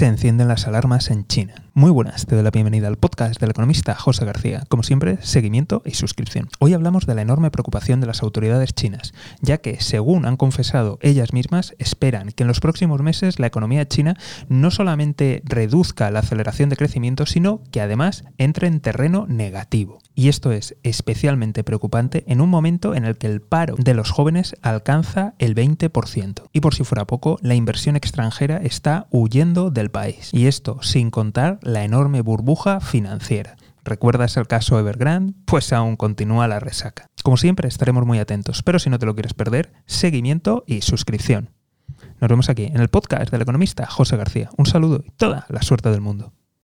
se encienden las alarmas en China. Muy buenas, te doy la bienvenida al podcast del economista José García. Como siempre, seguimiento y suscripción. Hoy hablamos de la enorme preocupación de las autoridades chinas, ya que, según han confesado ellas mismas, esperan que en los próximos meses la economía china no solamente reduzca la aceleración de crecimiento, sino que además entre en terreno negativo. Y esto es especialmente preocupante en un momento en el que el paro de los jóvenes alcanza el 20%. Y por si fuera poco, la inversión extranjera está huyendo del país. Y esto sin contar la enorme burbuja financiera. ¿Recuerdas el caso Evergrande? Pues aún continúa la resaca. Como siempre, estaremos muy atentos, pero si no te lo quieres perder, seguimiento y suscripción. Nos vemos aquí en el podcast del economista José García. Un saludo y toda la suerte del mundo.